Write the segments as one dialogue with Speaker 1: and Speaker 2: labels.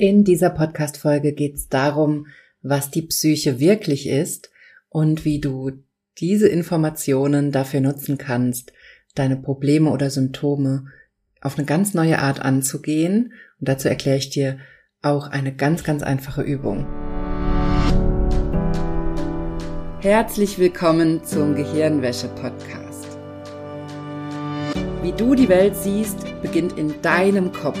Speaker 1: In dieser Podcast-Folge geht es darum, was die Psyche wirklich ist und wie du diese Informationen dafür nutzen kannst, deine Probleme oder Symptome auf eine ganz neue Art anzugehen. Und dazu erkläre ich dir auch eine ganz, ganz einfache Übung. Herzlich willkommen zum Gehirnwäsche-Podcast. Wie du die Welt siehst, beginnt in deinem Kopf.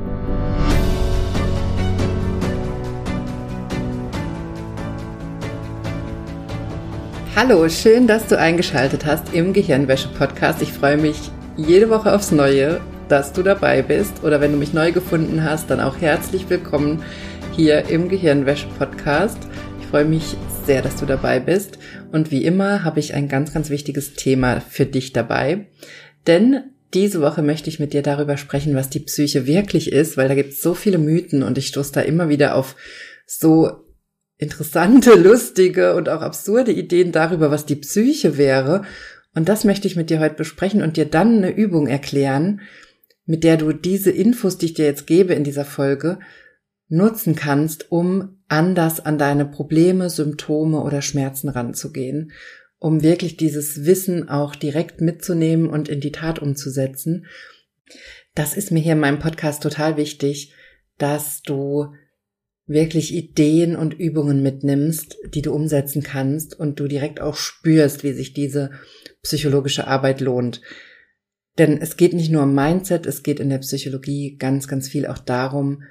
Speaker 1: Hallo, schön, dass du eingeschaltet hast im Gehirnwäsche-Podcast. Ich freue mich jede Woche aufs Neue, dass du dabei bist. Oder wenn du mich neu gefunden hast, dann auch herzlich willkommen hier im Gehirnwäsche-Podcast. Ich freue mich sehr, dass du dabei bist. Und wie immer habe ich ein ganz, ganz wichtiges Thema für dich dabei. Denn diese Woche möchte ich mit dir darüber sprechen, was die Psyche wirklich ist, weil da gibt es so viele Mythen und ich stoße da immer wieder auf so interessante, lustige und auch absurde Ideen darüber, was die Psyche wäre. Und das möchte ich mit dir heute besprechen und dir dann eine Übung erklären, mit der du diese Infos, die ich dir jetzt gebe in dieser Folge, nutzen kannst, um anders an deine Probleme, Symptome oder Schmerzen ranzugehen, um wirklich dieses Wissen auch direkt mitzunehmen und in die Tat umzusetzen. Das ist mir hier in meinem Podcast total wichtig, dass du wirklich Ideen und Übungen mitnimmst, die du umsetzen kannst und du direkt auch spürst, wie sich diese psychologische Arbeit lohnt. Denn es geht nicht nur um Mindset, es geht in der Psychologie ganz, ganz viel auch darum,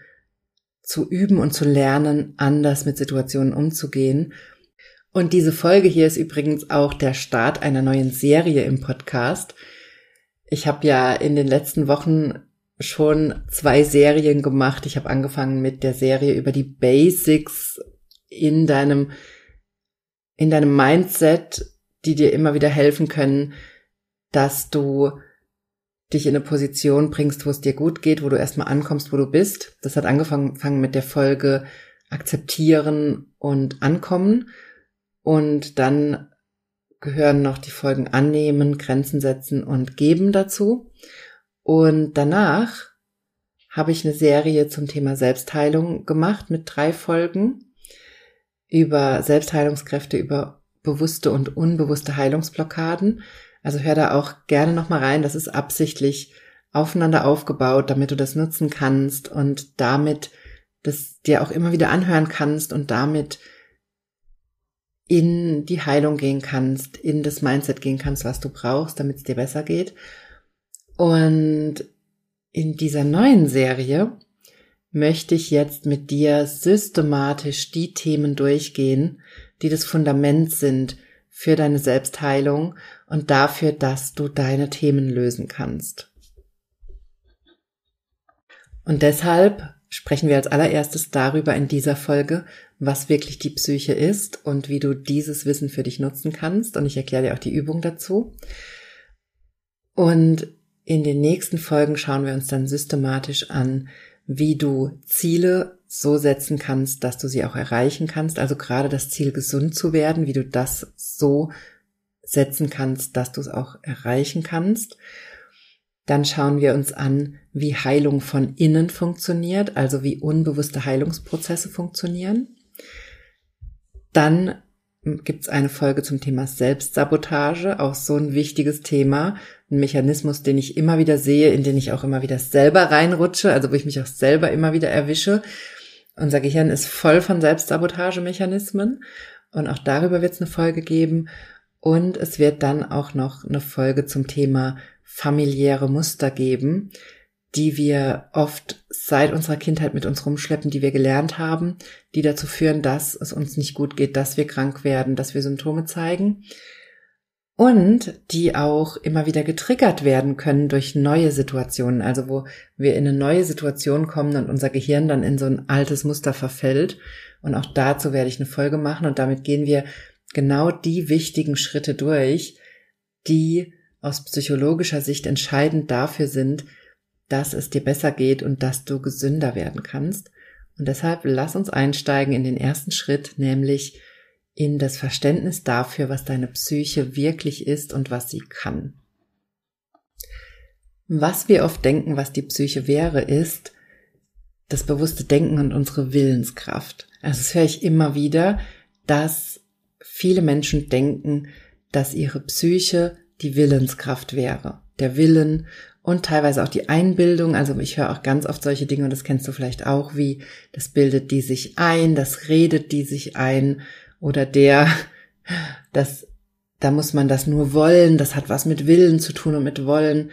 Speaker 1: zu üben und zu lernen, anders mit Situationen umzugehen. Und diese Folge hier ist übrigens auch der Start einer neuen Serie im Podcast. Ich habe ja in den letzten Wochen schon zwei Serien gemacht. Ich habe angefangen mit der Serie über die Basics in deinem in deinem Mindset, die dir immer wieder helfen können, dass du dich in eine Position bringst, wo es dir gut geht, wo du erstmal ankommst, wo du bist. Das hat angefangen mit der Folge akzeptieren und ankommen. Und dann gehören noch die Folgen annehmen, Grenzen setzen und geben dazu. Und danach habe ich eine Serie zum Thema Selbstheilung gemacht mit drei Folgen über Selbstheilungskräfte, über bewusste und unbewusste Heilungsblockaden. Also hör da auch gerne nochmal rein. Das ist absichtlich aufeinander aufgebaut, damit du das nutzen kannst und damit das dir auch immer wieder anhören kannst und damit in die Heilung gehen kannst, in das Mindset gehen kannst, was du brauchst, damit es dir besser geht. Und in dieser neuen Serie möchte ich jetzt mit dir systematisch die Themen durchgehen, die das Fundament sind für deine Selbstheilung und dafür, dass du deine Themen lösen kannst. Und deshalb sprechen wir als allererstes darüber in dieser Folge, was wirklich die Psyche ist und wie du dieses Wissen für dich nutzen kannst. Und ich erkläre dir auch die Übung dazu. Und in den nächsten Folgen schauen wir uns dann systematisch an, wie du Ziele so setzen kannst, dass du sie auch erreichen kannst. Also gerade das Ziel, gesund zu werden, wie du das so setzen kannst, dass du es auch erreichen kannst. Dann schauen wir uns an, wie Heilung von innen funktioniert, also wie unbewusste Heilungsprozesse funktionieren. Dann gibt es eine Folge zum Thema Selbstsabotage, auch so ein wichtiges Thema, ein Mechanismus, den ich immer wieder sehe, in den ich auch immer wieder selber reinrutsche, also wo ich mich auch selber immer wieder erwische. Unser Gehirn ist voll von Selbstsabotagemechanismen und auch darüber wird es eine Folge geben. Und es wird dann auch noch eine Folge zum Thema familiäre Muster geben, die wir oft seit unserer Kindheit mit uns rumschleppen, die wir gelernt haben, die dazu führen, dass es uns nicht gut geht, dass wir krank werden, dass wir Symptome zeigen und die auch immer wieder getriggert werden können durch neue Situationen, also wo wir in eine neue Situation kommen und unser Gehirn dann in so ein altes Muster verfällt. Und auch dazu werde ich eine Folge machen und damit gehen wir genau die wichtigen Schritte durch, die aus psychologischer Sicht entscheidend dafür sind, dass es dir besser geht und dass du gesünder werden kannst. Und deshalb lass uns einsteigen in den ersten Schritt, nämlich in das Verständnis dafür, was deine Psyche wirklich ist und was sie kann. Was wir oft denken, was die Psyche wäre, ist das bewusste Denken und unsere Willenskraft. Also das höre ich immer wieder, dass viele Menschen denken, dass ihre Psyche die Willenskraft wäre. Der Willen und teilweise auch die Einbildung. Also ich höre auch ganz oft solche Dinge und das kennst du vielleicht auch, wie das bildet die sich ein, das redet die sich ein oder der, das, da muss man das nur wollen, das hat was mit Willen zu tun und mit Wollen.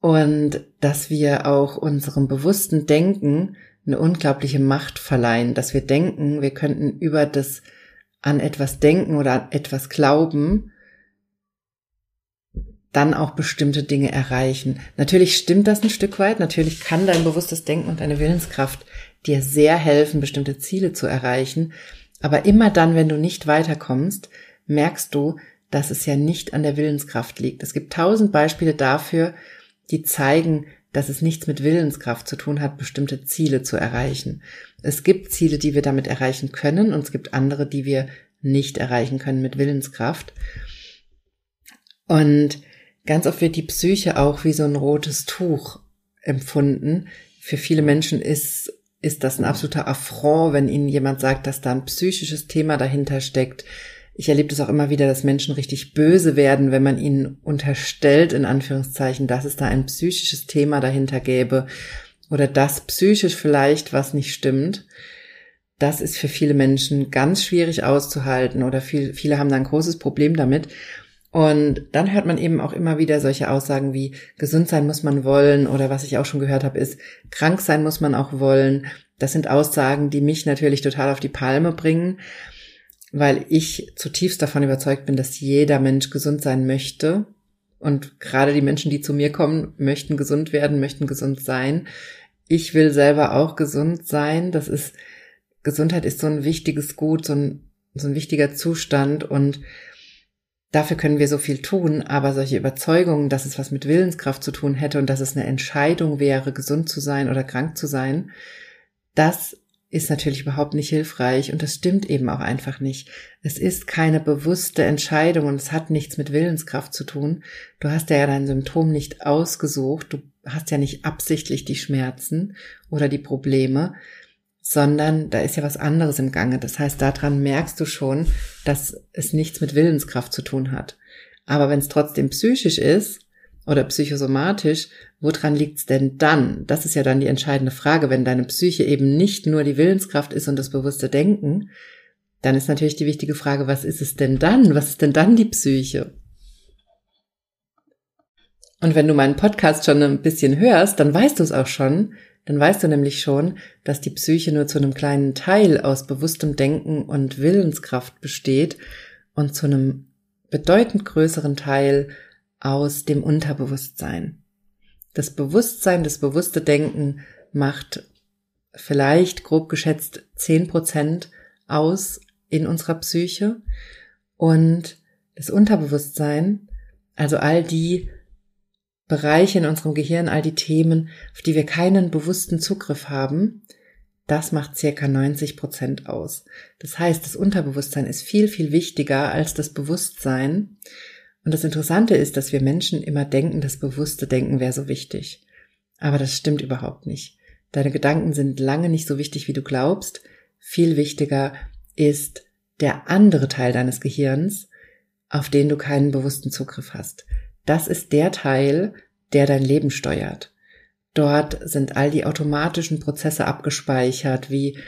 Speaker 1: Und dass wir auch unserem bewussten Denken eine unglaubliche Macht verleihen, dass wir denken, wir könnten über das an etwas denken oder an etwas glauben, dann auch bestimmte Dinge erreichen. Natürlich stimmt das ein Stück weit. Natürlich kann dein bewusstes Denken und deine Willenskraft dir sehr helfen, bestimmte Ziele zu erreichen. Aber immer dann, wenn du nicht weiterkommst, merkst du, dass es ja nicht an der Willenskraft liegt. Es gibt tausend Beispiele dafür, die zeigen, dass es nichts mit Willenskraft zu tun hat, bestimmte Ziele zu erreichen. Es gibt Ziele, die wir damit erreichen können und es gibt andere, die wir nicht erreichen können mit Willenskraft. Und ganz oft wird die Psyche auch wie so ein rotes Tuch empfunden. Für viele Menschen ist, ist das ein absoluter Affront, wenn ihnen jemand sagt, dass da ein psychisches Thema dahinter steckt. Ich erlebe das auch immer wieder, dass Menschen richtig böse werden, wenn man ihnen unterstellt, in Anführungszeichen, dass es da ein psychisches Thema dahinter gäbe oder dass psychisch vielleicht was nicht stimmt. Das ist für viele Menschen ganz schwierig auszuhalten oder viel, viele haben da ein großes Problem damit. Und dann hört man eben auch immer wieder solche Aussagen wie gesund sein muss man wollen oder was ich auch schon gehört habe ist krank sein muss man auch wollen. Das sind Aussagen, die mich natürlich total auf die Palme bringen, weil ich zutiefst davon überzeugt bin, dass jeder Mensch gesund sein möchte. Und gerade die Menschen, die zu mir kommen, möchten gesund werden, möchten gesund sein. Ich will selber auch gesund sein. Das ist, Gesundheit ist so ein wichtiges Gut, so ein, so ein wichtiger Zustand und Dafür können wir so viel tun, aber solche Überzeugungen, dass es was mit Willenskraft zu tun hätte und dass es eine Entscheidung wäre, gesund zu sein oder krank zu sein, das ist natürlich überhaupt nicht hilfreich und das stimmt eben auch einfach nicht. Es ist keine bewusste Entscheidung und es hat nichts mit Willenskraft zu tun. Du hast ja dein Symptom nicht ausgesucht, du hast ja nicht absichtlich die Schmerzen oder die Probleme, sondern da ist ja was anderes im Gange. Das heißt, daran merkst du schon, dass es nichts mit Willenskraft zu tun hat. Aber wenn es trotzdem psychisch ist oder psychosomatisch, woran liegt's denn dann? Das ist ja dann die entscheidende Frage. Wenn deine Psyche eben nicht nur die Willenskraft ist und das bewusste Denken, dann ist natürlich die wichtige Frage, was ist es denn dann? Was ist denn dann die Psyche? Und wenn du meinen Podcast schon ein bisschen hörst, dann weißt du es auch schon, dann weißt du nämlich schon, dass die Psyche nur zu einem kleinen Teil aus bewusstem Denken und Willenskraft besteht und zu einem bedeutend größeren Teil aus dem Unterbewusstsein. Das Bewusstsein, das bewusste Denken macht vielleicht grob geschätzt zehn Prozent aus in unserer Psyche und das Unterbewusstsein, also all die Bereiche in unserem Gehirn, all die Themen, auf die wir keinen bewussten Zugriff haben, das macht circa 90 Prozent aus. Das heißt, das Unterbewusstsein ist viel, viel wichtiger als das Bewusstsein. Und das Interessante ist, dass wir Menschen immer denken, das bewusste Denken wäre so wichtig. Aber das stimmt überhaupt nicht. Deine Gedanken sind lange nicht so wichtig, wie du glaubst. Viel wichtiger ist der andere Teil deines Gehirns, auf den du keinen bewussten Zugriff hast das ist der Teil, der dein Leben steuert. Dort sind all die automatischen Prozesse abgespeichert, wie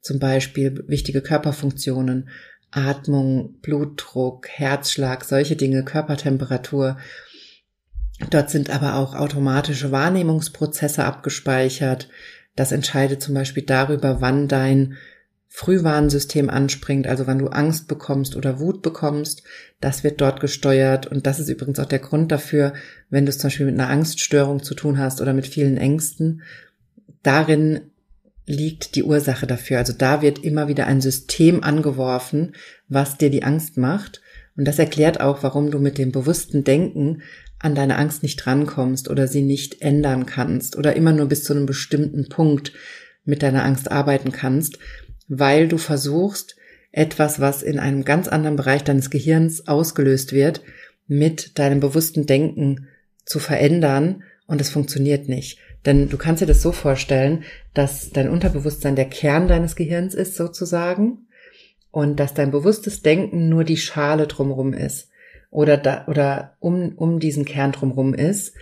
Speaker 1: zum Beispiel wichtige Körperfunktionen, Atmung, Blutdruck, Herzschlag, solche Dinge, Körpertemperatur. Dort sind aber auch automatische Wahrnehmungsprozesse abgespeichert. Das entscheidet zum Beispiel darüber, wann dein Frühwarnsystem anspringt, also wann du Angst bekommst oder Wut bekommst, das wird dort gesteuert und das ist übrigens auch der Grund dafür, wenn du es zum Beispiel mit einer Angststörung zu tun hast oder mit vielen Ängsten. Darin liegt die Ursache dafür. Also da wird immer wieder ein System angeworfen, was dir die Angst macht. Und das erklärt auch, warum du mit dem bewussten Denken an deine Angst nicht drankommst oder sie nicht ändern kannst oder immer nur bis zu einem bestimmten Punkt mit deiner Angst arbeiten kannst, weil du versuchst, etwas, was in einem ganz anderen Bereich deines Gehirns ausgelöst wird, mit deinem bewussten Denken zu verändern und es funktioniert nicht. Denn du kannst dir das so vorstellen, dass dein Unterbewusstsein der Kern deines Gehirns ist sozusagen und dass dein bewusstes Denken nur die Schale drumherum ist oder da, oder um, um diesen Kern drumherum ist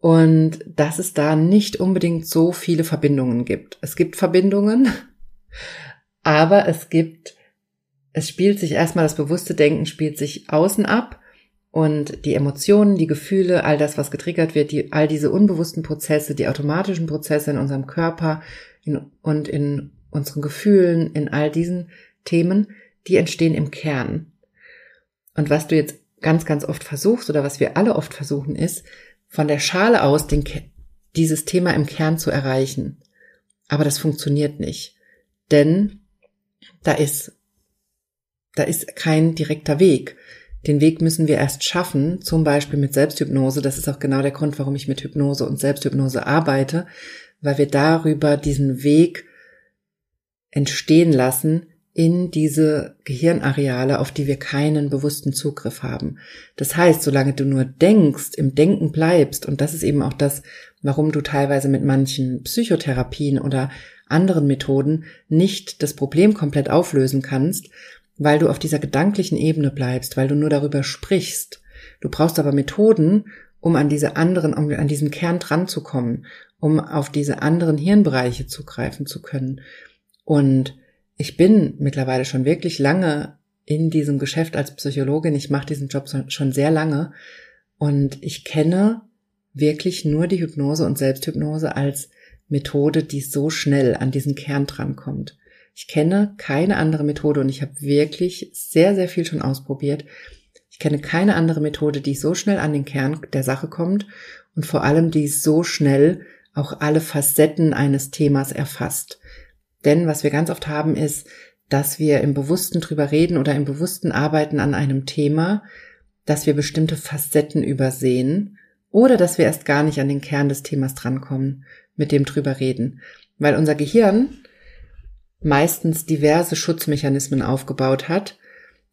Speaker 1: und dass es da nicht unbedingt so viele Verbindungen gibt. Es gibt Verbindungen, aber es gibt, es spielt sich erstmal das bewusste Denken spielt sich außen ab und die Emotionen, die Gefühle, all das, was getriggert wird, die, all diese unbewussten Prozesse, die automatischen Prozesse in unserem Körper in, und in unseren Gefühlen, in all diesen Themen, die entstehen im Kern. Und was du jetzt ganz, ganz oft versuchst oder was wir alle oft versuchen, ist, von der Schale aus den, dieses Thema im Kern zu erreichen. Aber das funktioniert nicht. Denn da ist, da ist kein direkter Weg. Den Weg müssen wir erst schaffen, zum Beispiel mit Selbsthypnose. Das ist auch genau der Grund, warum ich mit Hypnose und Selbsthypnose arbeite, weil wir darüber diesen Weg entstehen lassen, in diese Gehirnareale, auf die wir keinen bewussten Zugriff haben. Das heißt, solange du nur denkst, im Denken bleibst, und das ist eben auch das, warum du teilweise mit manchen Psychotherapien oder anderen Methoden nicht das Problem komplett auflösen kannst, weil du auf dieser gedanklichen Ebene bleibst, weil du nur darüber sprichst. Du brauchst aber Methoden, um an diese anderen, um an diesen Kern dran zu kommen, um auf diese anderen Hirnbereiche zugreifen zu können. Und ich bin mittlerweile schon wirklich lange in diesem Geschäft als Psychologin. Ich mache diesen Job schon sehr lange und ich kenne wirklich nur die Hypnose und Selbsthypnose als Methode, die so schnell an diesen Kern drankommt. Ich kenne keine andere Methode und ich habe wirklich sehr, sehr viel schon ausprobiert. Ich kenne keine andere Methode, die so schnell an den Kern der Sache kommt und vor allem die so schnell auch alle Facetten eines Themas erfasst. Denn was wir ganz oft haben ist, dass wir im Bewussten drüber reden oder im Bewussten arbeiten an einem Thema, dass wir bestimmte Facetten übersehen oder dass wir erst gar nicht an den Kern des Themas drankommen, mit dem drüber reden. Weil unser Gehirn meistens diverse Schutzmechanismen aufgebaut hat.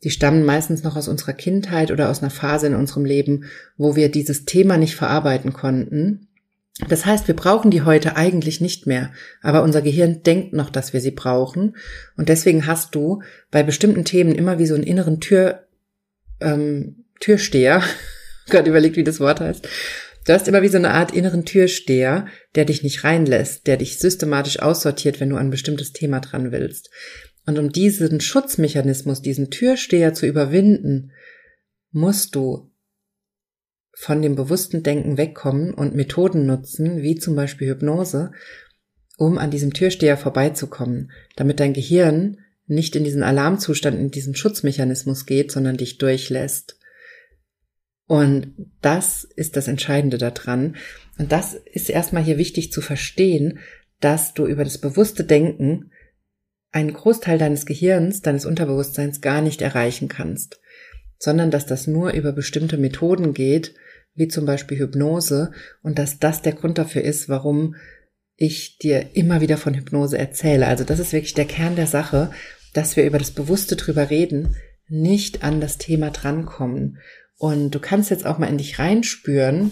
Speaker 1: Die stammen meistens noch aus unserer Kindheit oder aus einer Phase in unserem Leben, wo wir dieses Thema nicht verarbeiten konnten das heißt, wir brauchen die heute eigentlich nicht mehr, aber unser Gehirn denkt noch, dass wir sie brauchen. Und deswegen hast du bei bestimmten Themen immer wie so einen inneren Tür, ähm, Türsteher, Gott überlegt, wie das Wort heißt. Du hast immer wie so eine Art inneren Türsteher, der dich nicht reinlässt, der dich systematisch aussortiert, wenn du an ein bestimmtes Thema dran willst. Und um diesen Schutzmechanismus, diesen Türsteher zu überwinden, musst du von dem bewussten Denken wegkommen und Methoden nutzen, wie zum Beispiel Hypnose, um an diesem Türsteher vorbeizukommen, damit dein Gehirn nicht in diesen Alarmzustand, in diesen Schutzmechanismus geht, sondern dich durchlässt. Und das ist das Entscheidende daran. Und das ist erstmal hier wichtig zu verstehen, dass du über das bewusste Denken einen Großteil deines Gehirns, deines Unterbewusstseins gar nicht erreichen kannst, sondern dass das nur über bestimmte Methoden geht, wie zum Beispiel Hypnose, und dass das der Grund dafür ist, warum ich dir immer wieder von Hypnose erzähle. Also das ist wirklich der Kern der Sache, dass wir über das Bewusste drüber reden, nicht an das Thema drankommen. Und du kannst jetzt auch mal in dich reinspüren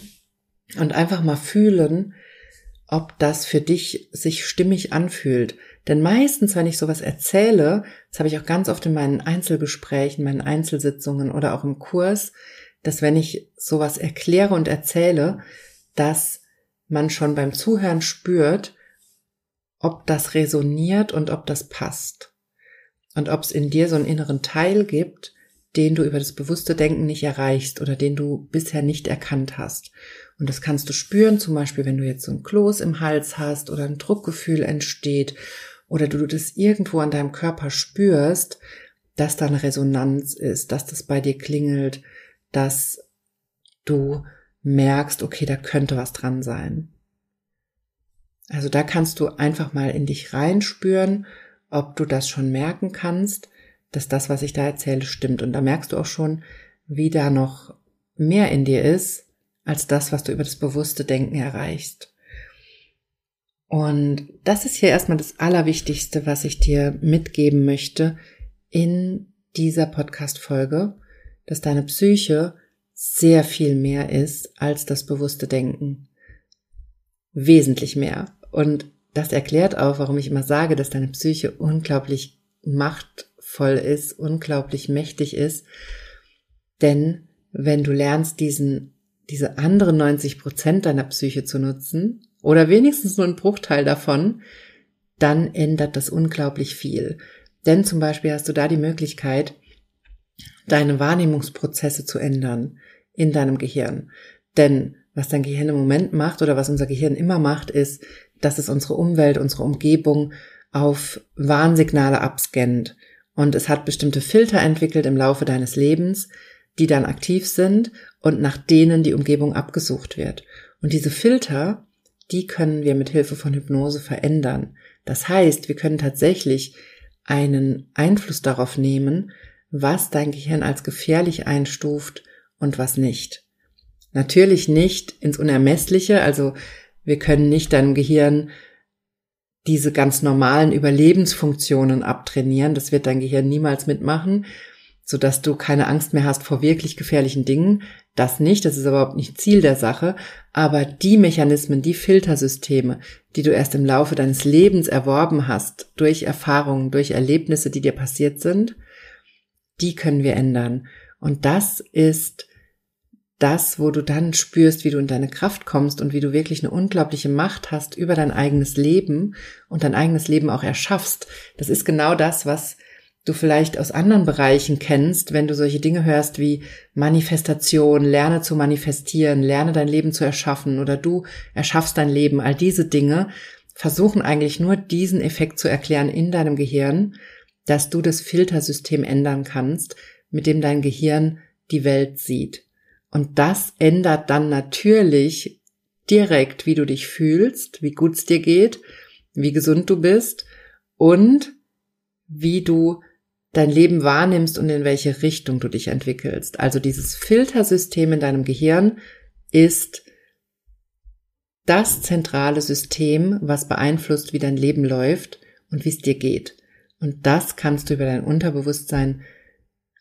Speaker 1: und einfach mal fühlen, ob das für dich sich stimmig anfühlt. Denn meistens, wenn ich sowas erzähle, das habe ich auch ganz oft in meinen Einzelgesprächen, meinen Einzelsitzungen oder auch im Kurs, dass wenn ich sowas erkläre und erzähle, dass man schon beim Zuhören spürt, ob das resoniert und ob das passt. Und ob es in dir so einen inneren Teil gibt, den du über das bewusste Denken nicht erreichst oder den du bisher nicht erkannt hast. Und das kannst du spüren, zum Beispiel, wenn du jetzt so ein Kloß im Hals hast oder ein Druckgefühl entsteht oder du das irgendwo an deinem Körper spürst, dass da eine Resonanz ist, dass das bei dir klingelt, dass du merkst, okay, da könnte was dran sein. Also da kannst du einfach mal in dich reinspüren, ob du das schon merken kannst, dass das, was ich da erzähle, stimmt. Und da merkst du auch schon, wie da noch mehr in dir ist, als das, was du über das bewusste Denken erreichst. Und das ist hier erstmal das Allerwichtigste, was ich dir mitgeben möchte in dieser Podcast-Folge, dass deine Psyche sehr viel mehr ist als das bewusste Denken. Wesentlich mehr. Und das erklärt auch, warum ich immer sage, dass deine Psyche unglaublich machtvoll ist, unglaublich mächtig ist. Denn wenn du lernst, diesen, diese anderen 90 Prozent deiner Psyche zu nutzen, oder wenigstens nur einen Bruchteil davon, dann ändert das unglaublich viel. Denn zum Beispiel hast du da die Möglichkeit, deine Wahrnehmungsprozesse zu ändern in deinem Gehirn. Denn was dein Gehirn im Moment macht oder was unser Gehirn immer macht, ist, dass es unsere Umwelt, unsere Umgebung auf Warnsignale abscannt. Und es hat bestimmte Filter entwickelt im Laufe deines Lebens, die dann aktiv sind und nach denen die Umgebung abgesucht wird. Und diese Filter, die können wir mit Hilfe von Hypnose verändern. Das heißt, wir können tatsächlich einen Einfluss darauf nehmen, was dein Gehirn als gefährlich einstuft und was nicht. Natürlich nicht ins Unermessliche, also wir können nicht deinem Gehirn diese ganz normalen Überlebensfunktionen abtrainieren, das wird dein Gehirn niemals mitmachen, so dass du keine Angst mehr hast vor wirklich gefährlichen Dingen. Das nicht, das ist überhaupt nicht Ziel der Sache, aber die Mechanismen, die Filtersysteme, die du erst im Laufe deines Lebens erworben hast, durch Erfahrungen, durch Erlebnisse, die dir passiert sind, die können wir ändern. Und das ist das, wo du dann spürst, wie du in deine Kraft kommst und wie du wirklich eine unglaubliche Macht hast über dein eigenes Leben und dein eigenes Leben auch erschaffst. Das ist genau das, was du vielleicht aus anderen Bereichen kennst, wenn du solche Dinge hörst wie Manifestation, lerne zu manifestieren, lerne dein Leben zu erschaffen oder du erschaffst dein Leben, all diese Dinge versuchen eigentlich nur diesen Effekt zu erklären in deinem Gehirn, dass du das Filtersystem ändern kannst, mit dem dein Gehirn die Welt sieht. Und das ändert dann natürlich direkt, wie du dich fühlst, wie gut es dir geht, wie gesund du bist und wie du dein Leben wahrnimmst und in welche Richtung du dich entwickelst. Also dieses Filtersystem in deinem Gehirn ist das zentrale System, was beeinflusst, wie dein Leben läuft und wie es dir geht. Und das kannst du über dein Unterbewusstsein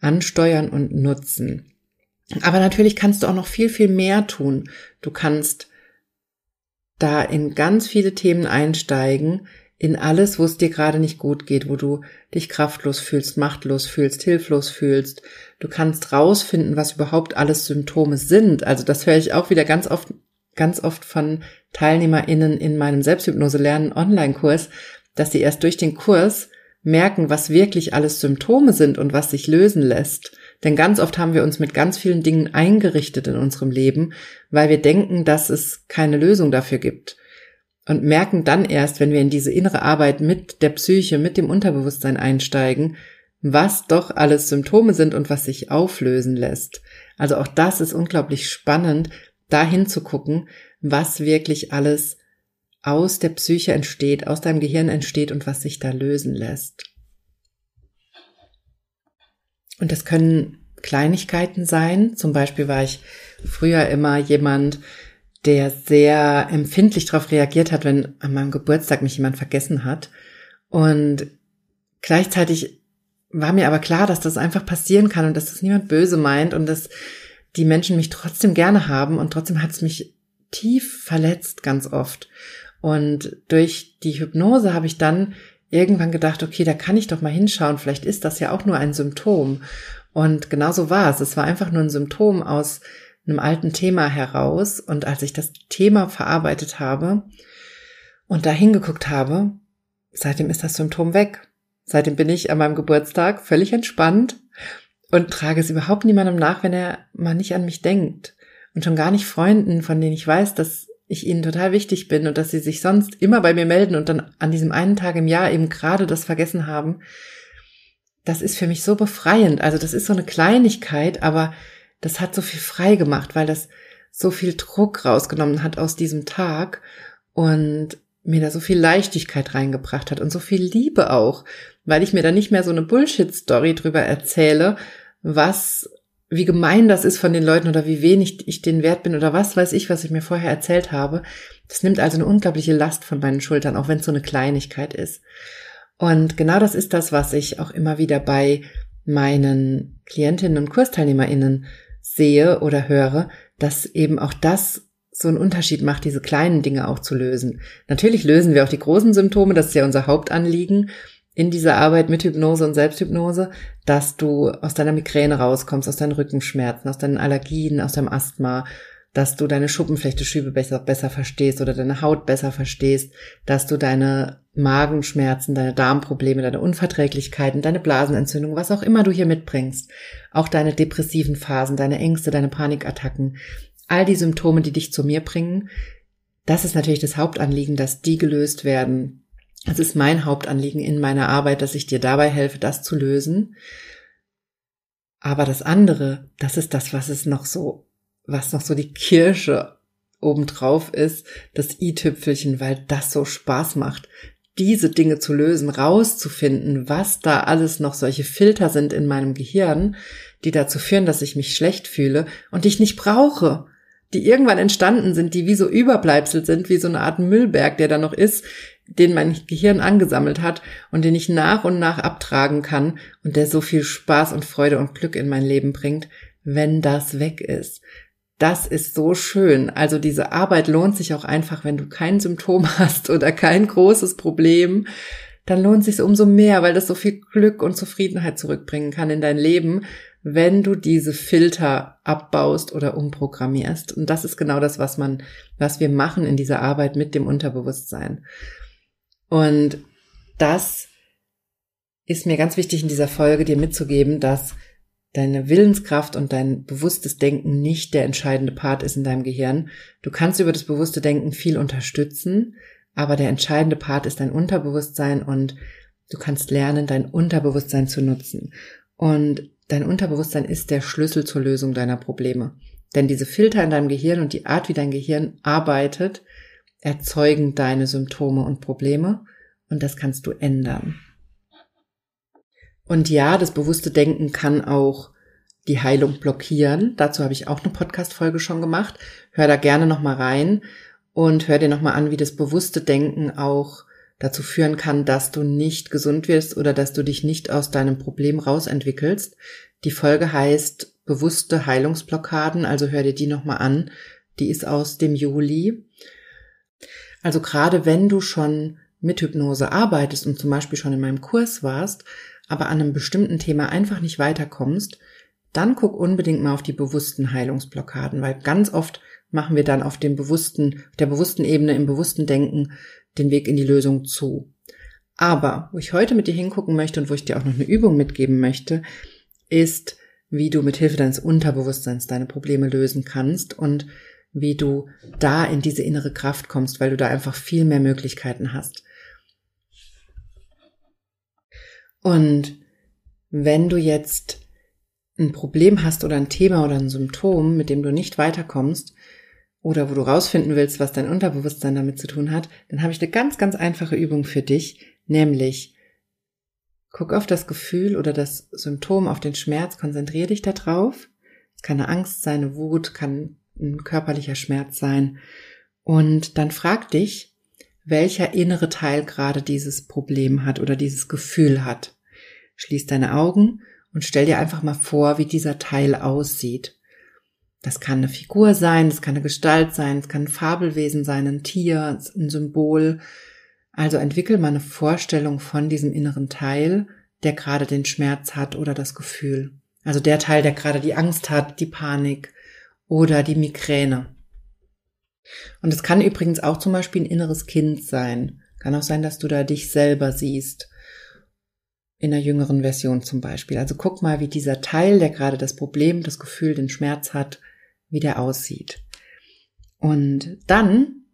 Speaker 1: ansteuern und nutzen. Aber natürlich kannst du auch noch viel, viel mehr tun. Du kannst da in ganz viele Themen einsteigen, in alles, wo es dir gerade nicht gut geht, wo du dich kraftlos fühlst, machtlos fühlst, hilflos fühlst. Du kannst rausfinden, was überhaupt alles Symptome sind. Also das höre ich auch wieder ganz oft, ganz oft von TeilnehmerInnen in meinem Selbsthypnose lernen Online-Kurs, dass sie erst durch den Kurs merken, was wirklich alles Symptome sind und was sich lösen lässt. Denn ganz oft haben wir uns mit ganz vielen Dingen eingerichtet in unserem Leben, weil wir denken, dass es keine Lösung dafür gibt und merken dann erst, wenn wir in diese innere Arbeit mit der Psyche, mit dem Unterbewusstsein einsteigen, was doch alles Symptome sind und was sich auflösen lässt. Also auch das ist unglaublich spannend, dahin zu gucken, was wirklich alles aus der Psyche entsteht, aus deinem Gehirn entsteht und was sich da lösen lässt. Und das können Kleinigkeiten sein. Zum Beispiel war ich früher immer jemand, der sehr empfindlich darauf reagiert hat, wenn an meinem Geburtstag mich jemand vergessen hat. Und gleichzeitig war mir aber klar, dass das einfach passieren kann und dass das niemand böse meint und dass die Menschen mich trotzdem gerne haben und trotzdem hat es mich tief verletzt ganz oft. Und durch die Hypnose habe ich dann irgendwann gedacht, okay, da kann ich doch mal hinschauen, vielleicht ist das ja auch nur ein Symptom. Und genau so war es. Es war einfach nur ein Symptom aus einem alten Thema heraus. Und als ich das Thema verarbeitet habe und da hingeguckt habe, seitdem ist das Symptom weg. Seitdem bin ich an meinem Geburtstag völlig entspannt und trage es überhaupt niemandem nach, wenn er mal nicht an mich denkt. Und schon gar nicht Freunden, von denen ich weiß, dass ich ihnen total wichtig bin und dass sie sich sonst immer bei mir melden und dann an diesem einen Tag im Jahr eben gerade das vergessen haben. Das ist für mich so befreiend. Also das ist so eine Kleinigkeit, aber das hat so viel frei gemacht, weil das so viel Druck rausgenommen hat aus diesem Tag. Und mir da so viel Leichtigkeit reingebracht hat und so viel Liebe auch, weil ich mir da nicht mehr so eine Bullshit-Story drüber erzähle, was, wie gemein das ist von den Leuten oder wie wenig ich den wert bin oder was weiß ich, was ich mir vorher erzählt habe. Das nimmt also eine unglaubliche Last von meinen Schultern, auch wenn es so eine Kleinigkeit ist. Und genau das ist das, was ich auch immer wieder bei meinen Klientinnen und KursteilnehmerInnen sehe oder höre, dass eben auch das so einen Unterschied macht, diese kleinen Dinge auch zu lösen. Natürlich lösen wir auch die großen Symptome, das ist ja unser Hauptanliegen in dieser Arbeit mit Hypnose und Selbsthypnose, dass du aus deiner Migräne rauskommst, aus deinen Rückenschmerzen, aus deinen Allergien, aus deinem Asthma, dass du deine Schuppenflechteschübe besser, besser verstehst oder deine Haut besser verstehst, dass du deine Magenschmerzen, deine Darmprobleme, deine Unverträglichkeiten, deine Blasenentzündung, was auch immer du hier mitbringst, auch deine depressiven Phasen, deine Ängste, deine Panikattacken, all die Symptome, die dich zu mir bringen, das ist natürlich das Hauptanliegen, dass die gelöst werden. Es ist mein Hauptanliegen in meiner Arbeit, dass ich dir dabei helfe, das zu lösen. Aber das andere, das ist das, was es noch so was noch so die Kirsche obendrauf ist, das i-Tüpfelchen, weil das so Spaß macht, diese Dinge zu lösen, rauszufinden, was da alles noch solche Filter sind in meinem Gehirn, die dazu führen, dass ich mich schlecht fühle und ich nicht brauche, die irgendwann entstanden sind, die wie so Überbleibsel sind, wie so eine Art Müllberg, der da noch ist, den mein Gehirn angesammelt hat und den ich nach und nach abtragen kann und der so viel Spaß und Freude und Glück in mein Leben bringt, wenn das weg ist das ist so schön. Also diese Arbeit lohnt sich auch einfach, wenn du kein Symptom hast oder kein großes Problem, dann lohnt sich umso mehr, weil das so viel Glück und Zufriedenheit zurückbringen kann in dein Leben, wenn du diese Filter abbaust oder umprogrammierst. Und das ist genau das, was man, was wir machen in dieser Arbeit mit dem Unterbewusstsein. Und das ist mir ganz wichtig in dieser Folge dir mitzugeben, dass deine Willenskraft und dein bewusstes Denken nicht der entscheidende Part ist in deinem Gehirn. Du kannst über das bewusste Denken viel unterstützen, aber der entscheidende Part ist dein Unterbewusstsein und du kannst lernen, dein Unterbewusstsein zu nutzen. Und dein Unterbewusstsein ist der Schlüssel zur Lösung deiner Probleme. Denn diese Filter in deinem Gehirn und die Art, wie dein Gehirn arbeitet, erzeugen deine Symptome und Probleme und das kannst du ändern. Und ja, das bewusste Denken kann auch die Heilung blockieren. Dazu habe ich auch eine Podcast-Folge schon gemacht. Hör da gerne nochmal rein und hör dir nochmal an, wie das bewusste Denken auch dazu führen kann, dass du nicht gesund wirst oder dass du dich nicht aus deinem Problem rausentwickelst. Die Folge heißt bewusste Heilungsblockaden, also hör dir die nochmal an. Die ist aus dem Juli. Also gerade wenn du schon mit Hypnose arbeitest und zum Beispiel schon in meinem Kurs warst, aber an einem bestimmten Thema einfach nicht weiterkommst, dann guck unbedingt mal auf die bewussten Heilungsblockaden, weil ganz oft machen wir dann auf dem bewussten, der bewussten Ebene, im bewussten Denken den Weg in die Lösung zu. Aber wo ich heute mit dir hingucken möchte und wo ich dir auch noch eine Übung mitgeben möchte, ist, wie du mit Hilfe deines Unterbewusstseins deine Probleme lösen kannst und wie du da in diese innere Kraft kommst, weil du da einfach viel mehr Möglichkeiten hast. Und wenn du jetzt ein Problem hast oder ein Thema oder ein Symptom, mit dem du nicht weiterkommst oder wo du rausfinden willst, was dein Unterbewusstsein damit zu tun hat, dann habe ich eine ganz, ganz einfache Übung für dich, nämlich guck auf das Gefühl oder das Symptom, auf den Schmerz, konzentriere dich darauf. Es kann eine Angst sein, eine Wut, kann ein körperlicher Schmerz sein. Und dann frag dich, welcher innere Teil gerade dieses Problem hat oder dieses Gefühl hat. Schließ deine Augen und stell dir einfach mal vor, wie dieser Teil aussieht. Das kann eine Figur sein, das kann eine Gestalt sein, es kann ein Fabelwesen sein, ein Tier, ein Symbol. Also entwickel mal eine Vorstellung von diesem inneren Teil, der gerade den Schmerz hat oder das Gefühl. Also der Teil, der gerade die Angst hat, die Panik oder die Migräne. Und es kann übrigens auch zum Beispiel ein inneres Kind sein. Kann auch sein, dass du da dich selber siehst. In einer jüngeren Version zum Beispiel. Also guck mal, wie dieser Teil, der gerade das Problem, das Gefühl, den Schmerz hat, wie der aussieht. Und dann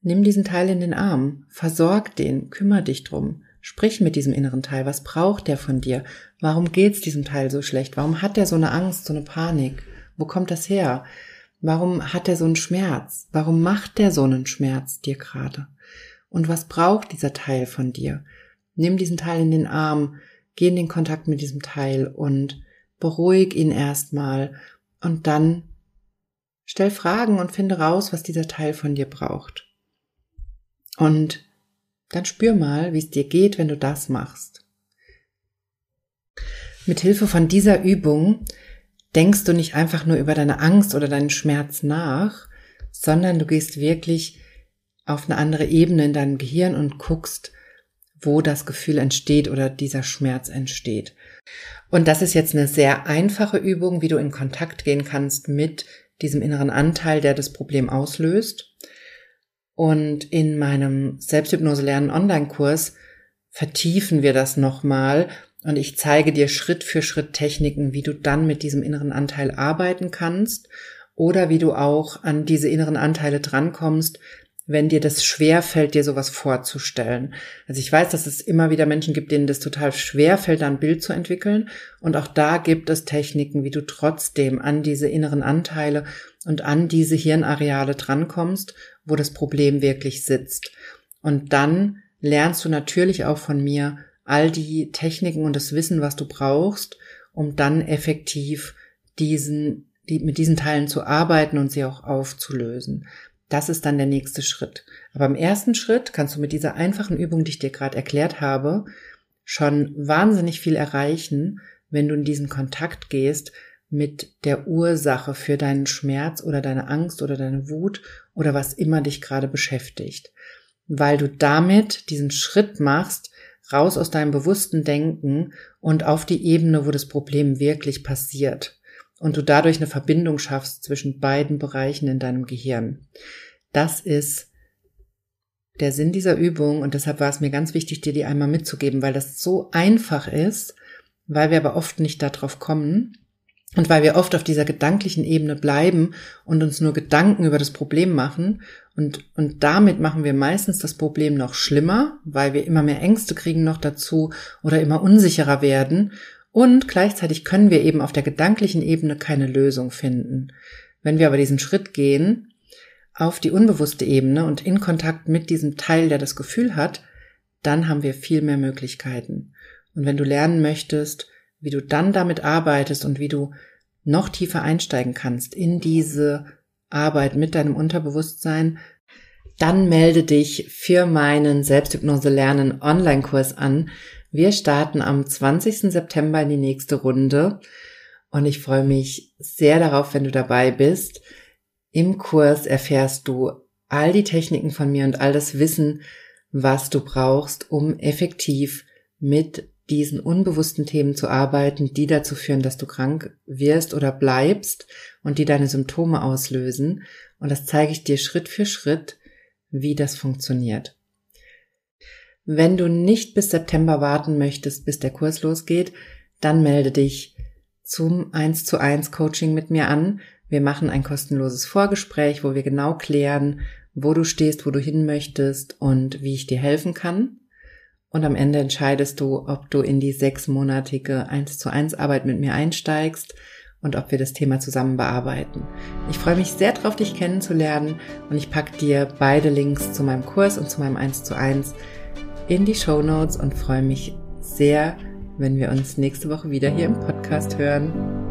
Speaker 1: nimm diesen Teil in den Arm, versorg den, kümmere dich drum, sprich mit diesem inneren Teil. Was braucht der von dir? Warum geht's diesem Teil so schlecht? Warum hat der so eine Angst, so eine Panik? Wo kommt das her? Warum hat er so einen Schmerz? Warum macht der so einen Schmerz dir gerade? Und was braucht dieser Teil von dir? Nimm diesen Teil in den Arm, geh in den Kontakt mit diesem Teil und beruhig ihn erstmal und dann stell Fragen und finde raus, was dieser Teil von dir braucht. Und dann spür mal, wie es dir geht, wenn du das machst. Mit Hilfe von dieser Übung denkst du nicht einfach nur über deine Angst oder deinen Schmerz nach, sondern du gehst wirklich auf eine andere Ebene in deinem Gehirn und guckst, wo das Gefühl entsteht oder dieser Schmerz entsteht. Und das ist jetzt eine sehr einfache Übung, wie du in Kontakt gehen kannst mit diesem inneren Anteil, der das Problem auslöst. Und in meinem Selbsthypnose lernen Online-Kurs vertiefen wir das nochmal und ich zeige dir Schritt für Schritt Techniken, wie du dann mit diesem inneren Anteil arbeiten kannst oder wie du auch an diese inneren Anteile drankommst, wenn dir das schwer fällt, dir sowas vorzustellen. Also ich weiß, dass es immer wieder Menschen gibt, denen das total schwer fällt, ein Bild zu entwickeln. Und auch da gibt es Techniken, wie du trotzdem an diese inneren Anteile und an diese Hirnareale drankommst, wo das Problem wirklich sitzt. Und dann lernst du natürlich auch von mir all die Techniken und das Wissen, was du brauchst, um dann effektiv diesen, die, mit diesen Teilen zu arbeiten und sie auch aufzulösen. Das ist dann der nächste Schritt. Aber im ersten Schritt kannst du mit dieser einfachen Übung, die ich dir gerade erklärt habe, schon wahnsinnig viel erreichen, wenn du in diesen Kontakt gehst mit der Ursache für deinen Schmerz oder deine Angst oder deine Wut oder was immer dich gerade beschäftigt. Weil du damit diesen Schritt machst, raus aus deinem bewussten Denken und auf die Ebene, wo das Problem wirklich passiert und du dadurch eine Verbindung schaffst zwischen beiden Bereichen in deinem Gehirn. Das ist der Sinn dieser Übung und deshalb war es mir ganz wichtig, dir die einmal mitzugeben, weil das so einfach ist, weil wir aber oft nicht darauf kommen und weil wir oft auf dieser gedanklichen Ebene bleiben und uns nur Gedanken über das Problem machen und, und damit machen wir meistens das Problem noch schlimmer, weil wir immer mehr Ängste kriegen noch dazu oder immer unsicherer werden und gleichzeitig können wir eben auf der gedanklichen Ebene keine Lösung finden. Wenn wir aber diesen Schritt gehen auf die unbewusste Ebene und in Kontakt mit diesem Teil, der das Gefühl hat, dann haben wir viel mehr Möglichkeiten. Und wenn du lernen möchtest, wie du dann damit arbeitest und wie du noch tiefer einsteigen kannst in diese Arbeit mit deinem Unterbewusstsein, dann melde dich für meinen Selbsthypnose lernen Online-Kurs an. Wir starten am 20. September in die nächste Runde und ich freue mich sehr darauf, wenn du dabei bist. Im Kurs erfährst du all die Techniken von mir und all das Wissen, was du brauchst, um effektiv mit diesen unbewussten Themen zu arbeiten, die dazu führen, dass du krank wirst oder bleibst und die deine Symptome auslösen. Und das zeige ich dir Schritt für Schritt, wie das funktioniert. Wenn du nicht bis September warten möchtest, bis der Kurs losgeht, dann melde dich zum 1 zu 1 Coaching mit mir an. Wir machen ein kostenloses Vorgespräch, wo wir genau klären, wo du stehst, wo du hin möchtest und wie ich dir helfen kann. Und am Ende entscheidest du, ob du in die sechsmonatige 1 zu 1 Arbeit mit mir einsteigst und ob wir das Thema zusammen bearbeiten. Ich freue mich sehr darauf, dich kennenzulernen und ich packe dir beide Links zu meinem Kurs und zu meinem 1 zu 1 in die Show Notes und freue mich sehr, wenn wir uns nächste Woche wieder hier im Podcast hören.